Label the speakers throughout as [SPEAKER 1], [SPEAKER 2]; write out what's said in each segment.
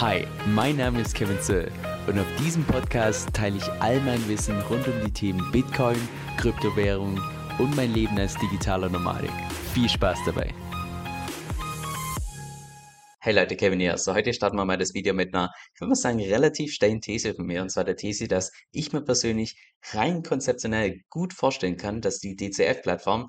[SPEAKER 1] Hi, mein Name ist Kevin Zöll und auf diesem Podcast teile ich all mein Wissen rund um die Themen Bitcoin, Kryptowährung und mein Leben als digitaler Nomadik. Viel Spaß dabei!
[SPEAKER 2] Hey Leute, Kevin hier. So, heute starten wir mal das Video mit einer, ich würde mal sagen, relativ steilen These von mir. Und zwar der These, dass ich mir persönlich rein konzeptionell gut vorstellen kann, dass die DCF-Plattform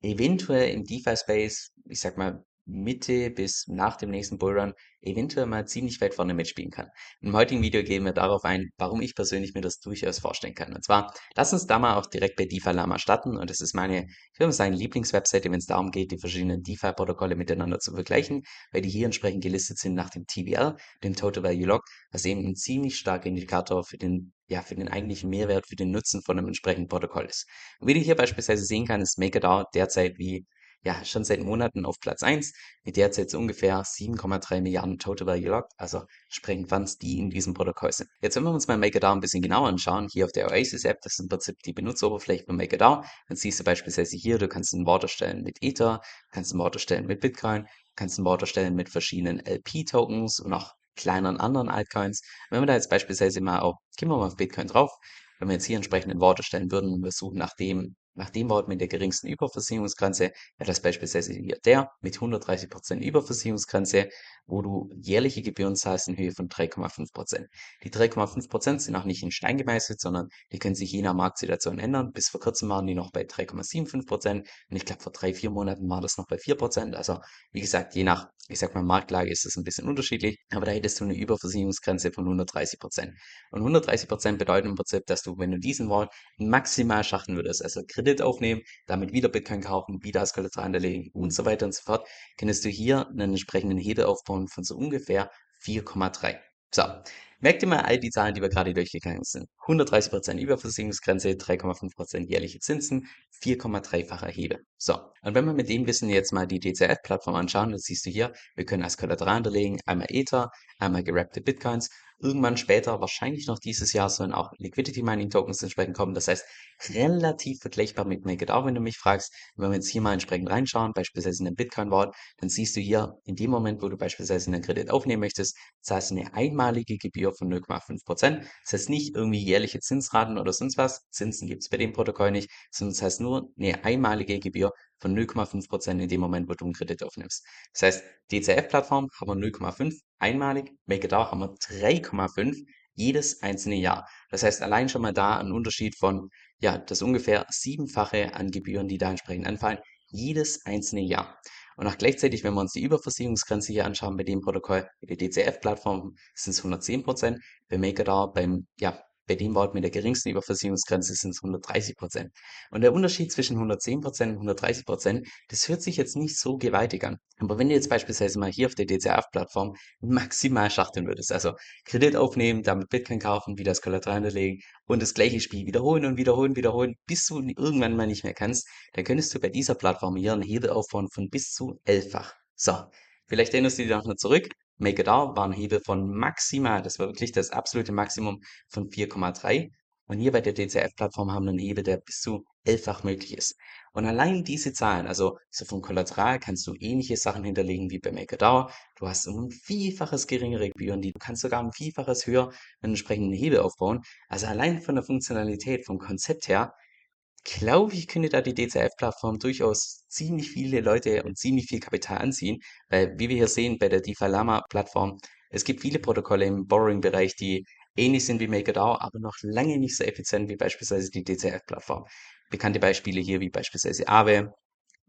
[SPEAKER 2] eventuell im DeFi-Space, ich sag mal, Mitte bis nach dem nächsten Bullrun eventuell mal ziemlich weit vorne mitspielen kann. Im heutigen Video gehen wir darauf ein, warum ich persönlich mir das durchaus vorstellen kann. Und zwar, lass uns da mal auch direkt bei DeFi Lama starten. Und das ist meine, ich würde sagen, Lieblingswebseite, wenn es darum geht, die verschiedenen DeFi-Protokolle miteinander zu vergleichen, weil die hier entsprechend gelistet sind nach dem TVL, dem Total Value Log, was eben ein ziemlich starker Indikator für den ja, für den eigentlichen Mehrwert, für den Nutzen von einem entsprechenden Protokoll ist. Und wie du hier beispielsweise sehen kannst, ist MakerDAO derzeit wie ja, schon seit Monaten auf Platz 1, mit derzeit so ungefähr 7,3 Milliarden Total Value Locked, also sprechend Funds, die in diesem Protokoll sind. Jetzt, wenn wir uns mal MakerDAO ein bisschen genauer anschauen, hier auf der Oasis App, das ist im Prinzip die Benutzeroberfläche von MakerDAO, dann siehst du beispielsweise hier, du kannst ein Wort erstellen mit Ether, kannst ein Wort erstellen mit Bitcoin, kannst ein Wort erstellen mit verschiedenen LP-Tokens und auch kleineren anderen Altcoins. Wenn wir da jetzt beispielsweise mal auf, gehen wir mal auf Bitcoin drauf, wenn wir jetzt hier entsprechend ein Wort erstellen würden und wir suchen nach dem nach dem Wort mit der geringsten Überversicherungsgrenze wäre das beispielsweise hier der mit 130% Überversicherungsgrenze, wo du jährliche Gebühren zahlst in Höhe von 3,5%. Die 3,5% sind auch nicht in Stein gemeißelt, sondern die können sich je nach Marktsituation ändern. Bis vor kurzem waren die noch bei 3,75% und ich glaube vor drei, vier Monaten war das noch bei 4%. Also wie gesagt, je nach, ich sag mal, Marktlage ist das ein bisschen unterschiedlich, aber da hättest du eine Überversicherungsgrenze von 130%. Und 130% bedeutet im Prinzip, dass du, wenn du diesen Wort maximal schaffen würdest, also Kredit aufnehmen, damit wieder Bitcoin kaufen, wieder als Kollateral hinterlegen und so weiter und so fort, könntest du hier einen entsprechenden Hebel aufbauen von so ungefähr 4,3. So, merkt ihr mal all die Zahlen, die wir gerade durchgegangen sind. 130% Überversicherungsgrenze, 3,5% jährliche Zinsen, 4,3-facher Hebel. So, und wenn wir mit dem Wissen jetzt mal die DCF-Plattform anschauen, dann siehst du hier, wir können als Kollateral hinterlegen einmal Ether, einmal gerappte Bitcoins Irgendwann später, wahrscheinlich noch dieses Jahr, sollen auch Liquidity Mining Tokens entsprechend kommen. Das heißt, relativ vergleichbar mit MakerDAO, wenn du mich fragst. Wenn wir jetzt hier mal entsprechend reinschauen, beispielsweise in den Bitcoin Vault, dann siehst du hier, in dem Moment, wo du beispielsweise einen Kredit aufnehmen möchtest, zahlst du eine einmalige Gebühr von 0,5%. Das heißt nicht irgendwie jährliche Zinsraten oder sonst was. Zinsen gibt es bei dem Protokoll nicht, sondern das heißt nur eine einmalige Gebühr von 0,5% in dem Moment, wo du einen Kredit aufnimmst. Das heißt, DCF-Plattform haben wir 0,5 einmalig, MakerDAO haben wir 3,5 jedes einzelne Jahr. Das heißt, allein schon mal da ein Unterschied von, ja, das ungefähr siebenfache an Gebühren, die da entsprechend anfallen, jedes einzelne Jahr. Und auch gleichzeitig, wenn wir uns die Überversicherungsgrenze hier anschauen bei dem Protokoll, bei der DCF-Plattform sind es 110%, bei MakerDAO beim, ja, bei dem Wort mit der geringsten Überversicherungsgrenze sind es 130 Prozent. Und der Unterschied zwischen 110 Prozent und 130 Prozent, das hört sich jetzt nicht so gewaltig an. Aber wenn du jetzt beispielsweise mal hier auf der DCF-Plattform maximal schachteln würdest, also Kredit aufnehmen, damit Bitcoin kaufen, wieder das Kollateral hinterlegen und das gleiche Spiel wiederholen und wiederholen, wiederholen, bis du irgendwann mal nicht mehr kannst, dann könntest du bei dieser Plattform hier einen Hebel aufbauen von bis zu elffach. So, vielleicht erinnerst du dich noch zurück. Make It Out war ein Hebel von maximal, das war wirklich das absolute Maximum von 4,3. Und hier bei der DCF-Plattform haben wir einen Hebel, der bis zu elffach möglich ist. Und allein diese Zahlen, also so vom Kollateral kannst du ähnliche Sachen hinterlegen wie bei MakerDAO. Du hast um ein Vielfaches geringere Gebühren, die du kannst sogar um Vielfaches höher einen entsprechenden Hebel aufbauen. Also allein von der Funktionalität, vom Konzept her, glaube ich, könnte da die DCF-Plattform durchaus ziemlich viele Leute und ziemlich viel Kapital anziehen, weil wie wir hier sehen bei der DeFi Lama-Plattform, es gibt viele Protokolle im Borrowing-Bereich, die ähnlich sind wie MakerDAO, aber noch lange nicht so effizient wie beispielsweise die DCF-Plattform. Bekannte Beispiele hier wie beispielsweise Aave,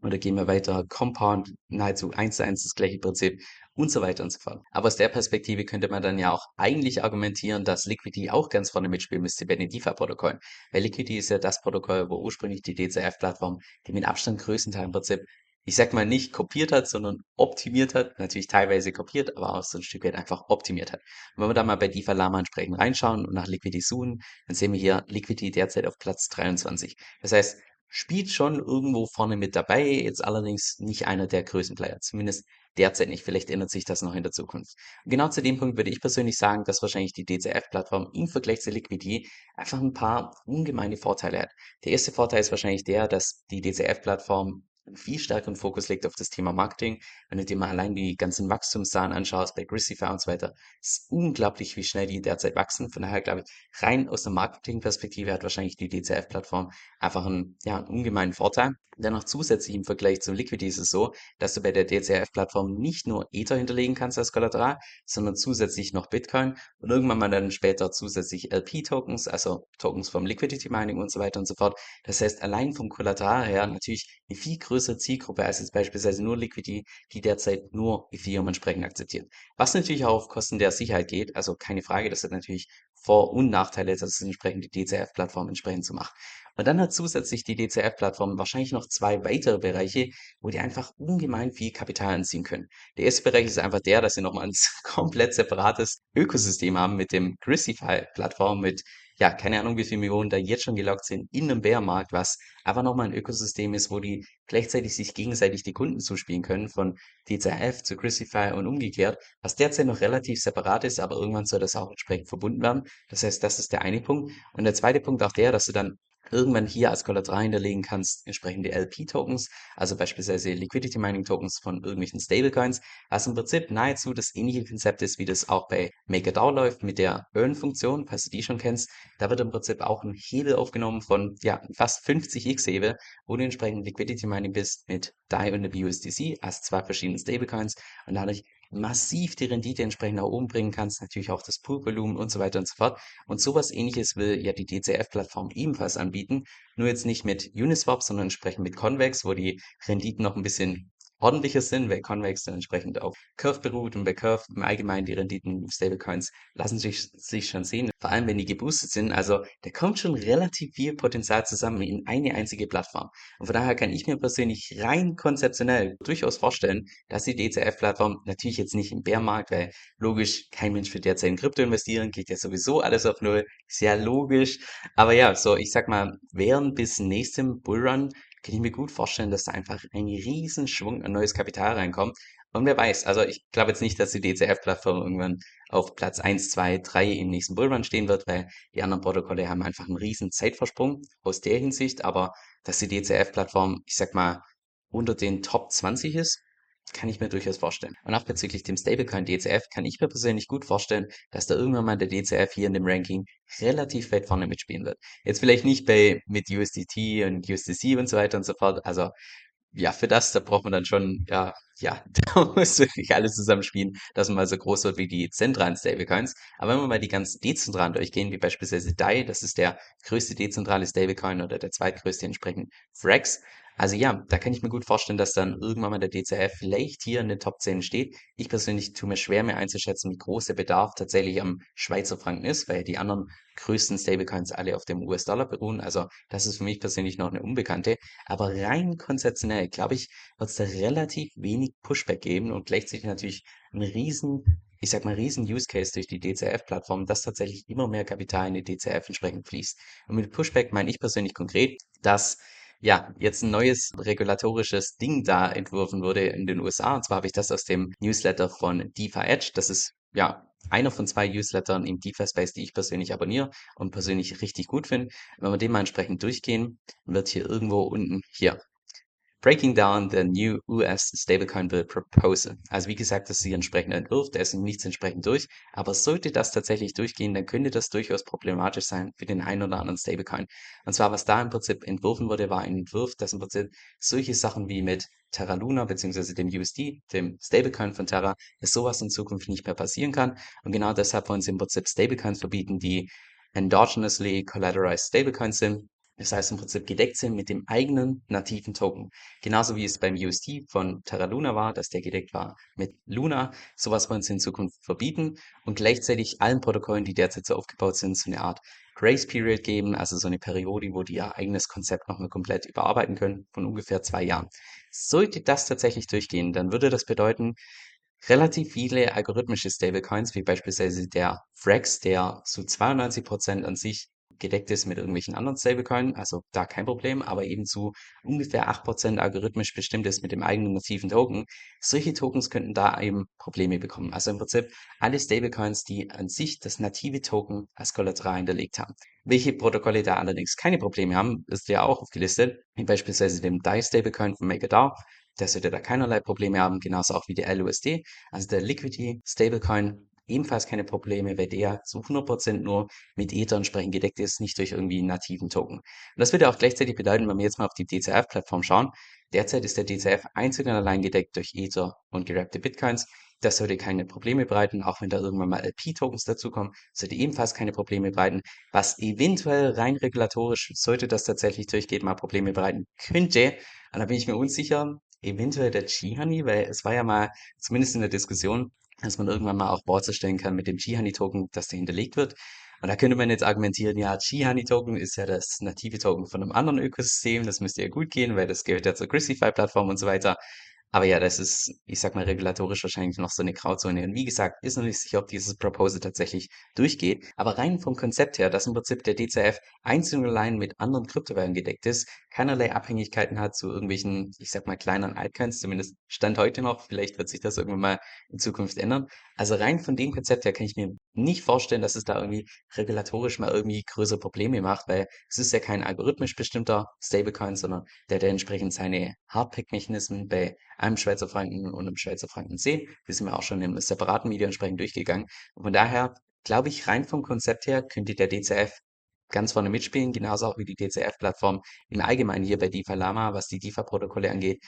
[SPEAKER 2] oder gehen wir weiter, Compound, nahezu eins zu eins das gleiche Prinzip und so weiter und so fort. Aber aus der Perspektive könnte man dann ja auch eigentlich argumentieren, dass Liquidity auch ganz vorne mitspielen müsste bei den DeFi-Protokollen. Weil Liquidity ist ja das Protokoll, wo ursprünglich die DCF-Plattform, die mit Abstand größten Teil im Prinzip, ich sag mal nicht kopiert hat, sondern optimiert hat. Natürlich teilweise kopiert, aber auch so ein Stück weit einfach optimiert hat. Und wenn wir da mal bei DeFi Lama entsprechend reinschauen und nach Liquidity suchen, dann sehen wir hier Liquidity derzeit auf Platz 23. Das heißt, spielt schon irgendwo vorne mit dabei, jetzt allerdings nicht einer der größten Player, zumindest derzeit nicht. Vielleicht ändert sich das noch in der Zukunft. Genau zu dem Punkt würde ich persönlich sagen, dass wahrscheinlich die DCF-Plattform im Vergleich zur Liquidity einfach ein paar ungemeine Vorteile hat. Der erste Vorteil ist wahrscheinlich der, dass die DCF-Plattform viel stärkeren Fokus legt auf das Thema Marketing. Wenn du dir mal allein die ganzen Wachstumszahlen anschaust bei Grissify und so weiter, ist unglaublich, wie schnell die derzeit wachsen. Von daher glaube ich, rein aus der Marketingperspektive hat wahrscheinlich die DCF-Plattform einfach einen, ja, einen ungemeinen Vorteil. Dennoch zusätzlich im Vergleich zum Liquidity ist es so, dass du bei der DCF-Plattform nicht nur Ether hinterlegen kannst als Kollateral, sondern zusätzlich noch Bitcoin und irgendwann mal dann später zusätzlich LP-Tokens, also Tokens vom Liquidity Mining und so weiter und so fort. Das heißt, allein vom Kollateral her natürlich eine viel größere Zielgruppe als jetzt beispielsweise nur Liquidity, die derzeit nur Ethereum entsprechend akzeptiert. Was natürlich auch auf Kosten der Sicherheit geht, also keine Frage, das hat natürlich vor- und Nachteile, dass es entsprechend die DCF-Plattform entsprechend zu machen. Und dann hat zusätzlich die DCF-Plattform wahrscheinlich noch zwei weitere Bereiche, wo die einfach ungemein viel Kapital anziehen können. Der erste Bereich ist einfach der, dass sie nochmal ein komplett separates Ökosystem haben mit dem Grisify-Plattform, mit ja, keine Ahnung, wie viele Millionen da jetzt schon gelockt sind in einem Bärmarkt, was einfach nochmal ein Ökosystem ist, wo die gleichzeitig sich gegenseitig die Kunden zuspielen können, von DCF zu Crucify und umgekehrt, was derzeit noch relativ separat ist, aber irgendwann soll das auch entsprechend verbunden werden. Das heißt, das ist der eine Punkt. Und der zweite Punkt auch der, dass du dann irgendwann hier als Kollateral hinterlegen kannst, entsprechende LP-Tokens, also beispielsweise Liquidity Mining Tokens von irgendwelchen Stablecoins, was im Prinzip nahezu das ähnliche Konzept ist, wie das auch bei MakerDAO läuft mit der Earn-Funktion, falls du die schon kennst. Da wird im Prinzip auch ein Hebel aufgenommen von ja, fast 50x Hebel, wo du entsprechend Liquidity Mining bist mit DAI und der BUSDC als zwei verschiedenen Stablecoins und dadurch massiv die Rendite entsprechend nach oben bringen kannst, natürlich auch das Poolvolumen und so weiter und so fort. Und sowas ähnliches will ja die DCF-Plattform ebenfalls anbieten, nur jetzt nicht mit Uniswap, sondern entsprechend mit Convex, wo die Renditen noch ein bisschen ordentlicher sind, weil Convex dann entsprechend auf Curve beruht und bei Curve im Allgemeinen die Renditen Stablecoins lassen sich, sich schon sehen, vor allem wenn die geboostet sind. Also da kommt schon relativ viel Potenzial zusammen in eine einzige Plattform. Und von daher kann ich mir persönlich rein konzeptionell durchaus vorstellen, dass die DCF-Plattform natürlich jetzt nicht im Bärmarkt, weil logisch, kein Mensch wird derzeit in Krypto investieren, geht ja sowieso alles auf Null, sehr logisch. Aber ja, so ich sag mal, während bis nächstem Bullrun kann ich mir gut vorstellen, dass da einfach ein Riesenschwung an neues Kapital reinkommt. Und wer weiß, also ich glaube jetzt nicht, dass die DCF-Plattform irgendwann auf Platz 1, 2, 3 im nächsten Bullrun stehen wird, weil die anderen Protokolle haben einfach einen riesen Zeitversprung aus der Hinsicht, aber dass die DCF-Plattform, ich sag mal, unter den Top 20 ist, kann ich mir durchaus vorstellen. Und auch bezüglich dem Stablecoin DCF kann ich mir persönlich gut vorstellen, dass da irgendwann mal der DCF hier in dem Ranking relativ weit vorne mitspielen wird. Jetzt vielleicht nicht bei mit USDT und USDC und so weiter und so fort. Also ja, für das, da braucht man dann schon, ja, ja, da muss wirklich alles zusammenspielen, dass man mal so groß wird wie die zentralen Stablecoins. Aber wenn wir mal die ganzen dezentralen durchgehen, wie beispielsweise DAI, das ist der größte dezentrale Stablecoin oder der zweitgrößte entsprechend Frax, also ja, da kann ich mir gut vorstellen, dass dann irgendwann mal der DCF vielleicht hier in den Top 10 steht. Ich persönlich tue mir schwer, mir einzuschätzen, wie groß der Bedarf tatsächlich am Schweizer Franken ist, weil die anderen größten Stablecoins alle auf dem US-Dollar beruhen. Also das ist für mich persönlich noch eine Unbekannte. Aber rein konzeptionell, glaube ich, wird es da relativ wenig Pushback geben und gleichzeitig natürlich einen riesen ich sag mal, riesen Use Case durch die DCF-Plattform, dass tatsächlich immer mehr Kapital in die DCF entsprechend fließt. Und mit Pushback meine ich persönlich konkret, dass ja, jetzt ein neues regulatorisches Ding da entworfen wurde in den USA. Und zwar habe ich das aus dem Newsletter von DeFi Edge. Das ist ja einer von zwei Newslettern im DeFi-Space, die ich persönlich abonniere und persönlich richtig gut finde. Wenn wir den mal entsprechend durchgehen, wird hier irgendwo unten hier Breaking down the new US Stablecoin Bill Proposal. Also wie gesagt, das ist die entsprechende Entwurf, der ist nichts entsprechend durch. Aber sollte das tatsächlich durchgehen, dann könnte das durchaus problematisch sein für den einen oder anderen Stablecoin. Und zwar, was da im Prinzip entworfen wurde, war ein Entwurf, dass im Prinzip solche Sachen wie mit Terra Luna bzw. dem USD, dem Stablecoin von Terra, dass sowas in Zukunft nicht mehr passieren kann. Und genau deshalb wollen sie im Prinzip Stablecoins verbieten, die endogenously collateralized Stablecoins sind das heißt im Prinzip gedeckt sind mit dem eigenen nativen Token. Genauso wie es beim UST von Terra Luna war, dass der gedeckt war mit Luna. Sowas wollen sie in Zukunft verbieten und gleichzeitig allen Protokollen, die derzeit so aufgebaut sind, so eine Art Grace Period geben, also so eine Periode, wo die ihr eigenes Konzept nochmal komplett überarbeiten können, von ungefähr zwei Jahren. Sollte das tatsächlich durchgehen, dann würde das bedeuten, relativ viele algorithmische Stablecoins, wie beispielsweise der Frax, der zu 92% an sich gedeckt ist mit irgendwelchen anderen Stablecoin, also da kein Problem, aber eben zu ungefähr 8% algorithmisch bestimmt ist mit dem eigenen nativen Token. Solche Tokens könnten da eben Probleme bekommen. Also im Prinzip alle Stablecoins, die an sich das native Token als Kollateral hinterlegt haben. Welche Protokolle da allerdings keine Probleme haben, ist ja auch aufgelistet, wie beispielsweise dem DAI Stablecoin von MakerDAO. Der sollte da keinerlei Probleme haben, genauso auch wie der LUSD, also der Liquidity Stablecoin ebenfalls keine Probleme, weil der zu 100% nur mit Ether entsprechend gedeckt ist, nicht durch irgendwie nativen Token. Und das würde auch gleichzeitig bedeuten, wenn wir jetzt mal auf die DCF-Plattform schauen, derzeit ist der DCF einzig und allein gedeckt durch Ether und gerappte Bitcoins. Das sollte keine Probleme bereiten, auch wenn da irgendwann mal LP-Tokens dazukommen, sollte ebenfalls keine Probleme bereiten, was eventuell rein regulatorisch, sollte das tatsächlich durchgehen, mal Probleme bereiten könnte. Und da bin ich mir unsicher, eventuell der Chihani, weil es war ja mal, zumindest in der Diskussion, dass man irgendwann mal auch Boards erstellen kann mit dem Chihani-Token, das da hinterlegt wird. Und da könnte man jetzt argumentieren, ja, Chihani-Token ist ja das native Token von einem anderen Ökosystem, das müsste ja gut gehen, weil das gehört ja zur Christify-Plattform und so weiter. Aber ja, das ist, ich sag mal, regulatorisch wahrscheinlich noch so eine Grauzone. Und wie gesagt, ist noch nicht sicher, ob dieses Proposal tatsächlich durchgeht. Aber rein vom Konzept her, dass im Prinzip der DCF einzeln allein mit anderen Kryptowährungen gedeckt ist, keinerlei Abhängigkeiten hat zu irgendwelchen, ich sag mal, kleineren Altcoins, zumindest Stand heute noch. Vielleicht wird sich das irgendwann mal in Zukunft ändern. Also rein von dem Konzept her kann ich mir nicht vorstellen, dass es da irgendwie regulatorisch mal irgendwie größere Probleme macht, weil es ist ja kein algorithmisch bestimmter Stablecoin, sondern der, der entsprechend seine Hardpack-Mechanismen bei einem Schweizer Franken und einem Schweizer Franken sehen. Wir sind ja auch schon im separaten Video entsprechend durchgegangen. Und von daher glaube ich, rein vom Konzept her könnte der DCF ganz vorne mitspielen, genauso auch wie die DCF-Plattform im Allgemeinen hier bei DeFi Lama, was die DeFi-Protokolle angeht.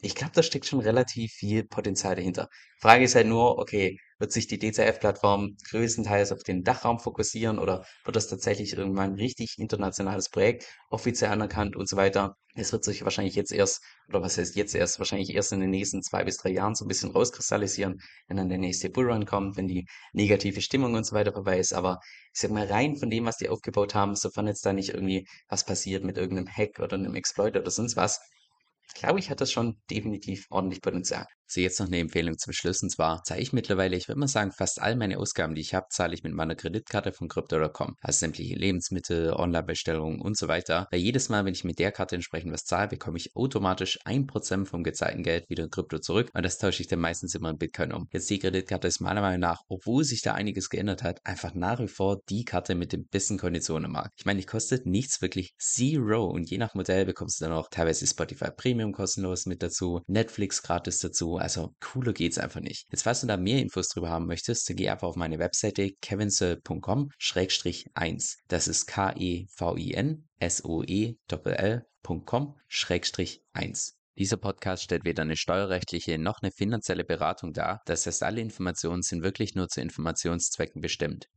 [SPEAKER 2] Ich glaube, da steckt schon relativ viel Potenzial dahinter. Frage ist halt nur, okay, wird sich die DCF-Plattform größtenteils auf den Dachraum fokussieren oder wird das tatsächlich irgendwann ein richtig internationales Projekt, offiziell anerkannt und so weiter? Es wird sich wahrscheinlich jetzt erst, oder was heißt jetzt erst, wahrscheinlich erst in den nächsten zwei bis drei Jahren so ein bisschen rauskristallisieren, wenn dann der nächste Bullrun kommt, wenn die negative Stimmung und so weiter vorbei ist. Aber ich sag mal, rein von dem, was die aufgebaut haben, sofern jetzt da nicht irgendwie was passiert mit irgendeinem Hack oder einem Exploit oder sonst was, glaube ich, hat das schon definitiv ordentlich Potenzial.
[SPEAKER 1] So, jetzt noch eine Empfehlung zum Schluss. Und zwar zahle ich mittlerweile, ich würde mal sagen, fast all meine Ausgaben, die ich habe, zahle ich mit meiner Kreditkarte von Crypto.com. Also sämtliche Lebensmittel, Online-Bestellungen und so weiter. Weil jedes Mal, wenn ich mit der Karte entsprechend was zahle, bekomme ich automatisch 1% vom gezahlten Geld wieder in Krypto zurück. Und das tausche ich dann meistens immer in Bitcoin um. Jetzt die Kreditkarte ist meiner Meinung nach, obwohl sich da einiges geändert hat, einfach nach wie vor die Karte mit den besten Konditionen im Markt. Ich meine, die kostet nichts wirklich zero. Und je nach Modell bekommst du dann auch teilweise Spotify Premium kostenlos mit dazu, Netflix gratis dazu also cooler geht's einfach nicht. Jetzt, falls du da mehr Infos drüber haben möchtest, dann geh einfach auf meine Webseite kevinsoe.com-1. Das ist K-E-V-I-N-S-O-E-L.com-1. Dieser Podcast stellt weder eine steuerrechtliche noch eine finanzielle Beratung dar. Das heißt, alle Informationen sind wirklich nur zu Informationszwecken bestimmt.